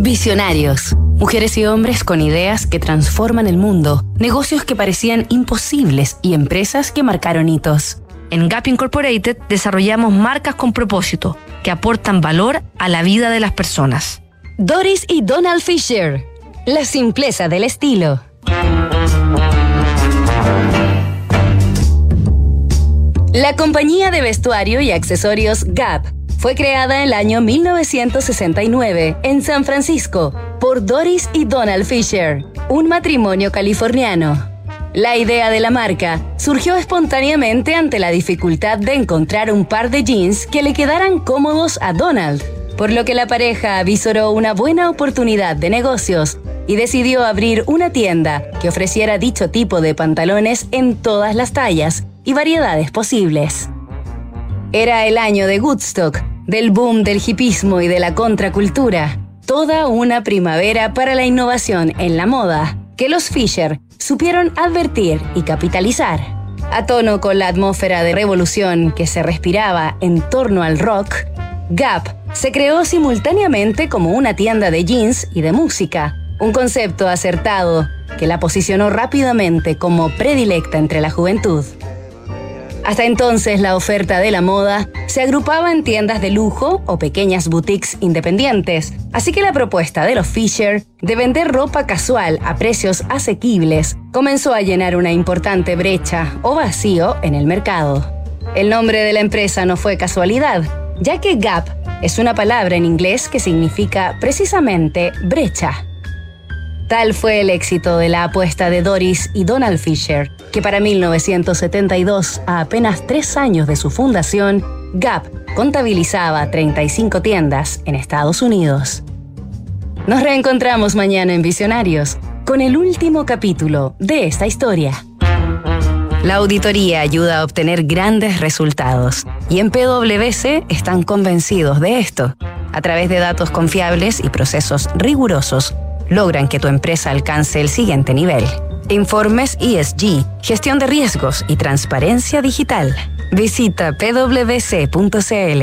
Visionarios. Mujeres y hombres con ideas que transforman el mundo, negocios que parecían imposibles y empresas que marcaron hitos. En Gap Incorporated desarrollamos marcas con propósito que aportan valor a la vida de las personas. Doris y Donald Fisher. La simpleza del estilo. La compañía de vestuario y accesorios Gap fue creada en el año 1969 en San Francisco por Doris y Donald Fisher, un matrimonio californiano. La idea de la marca surgió espontáneamente ante la dificultad de encontrar un par de jeans que le quedaran cómodos a Donald, por lo que la pareja avisoró una buena oportunidad de negocios y decidió abrir una tienda que ofreciera dicho tipo de pantalones en todas las tallas y variedades posibles. Era el año de Woodstock, del boom del hipismo y de la contracultura, toda una primavera para la innovación en la moda, que los Fisher supieron advertir y capitalizar. A tono con la atmósfera de revolución que se respiraba en torno al rock, Gap se creó simultáneamente como una tienda de jeans y de música, un concepto acertado que la posicionó rápidamente como predilecta entre la juventud. Hasta entonces la oferta de la moda se agrupaba en tiendas de lujo o pequeñas boutiques independientes, así que la propuesta de los Fisher de vender ropa casual a precios asequibles comenzó a llenar una importante brecha o vacío en el mercado. El nombre de la empresa no fue casualidad, ya que Gap es una palabra en inglés que significa precisamente brecha. Tal fue el éxito de la apuesta de Doris y Donald Fisher, que para 1972, a apenas tres años de su fundación, Gap contabilizaba 35 tiendas en Estados Unidos. Nos reencontramos mañana en Visionarios con el último capítulo de esta historia. La auditoría ayuda a obtener grandes resultados y en PwC están convencidos de esto. A través de datos confiables y procesos rigurosos, logran que tu empresa alcance el siguiente nivel. Informes ESG, gestión de riesgos y transparencia digital. Visita pwc.cl.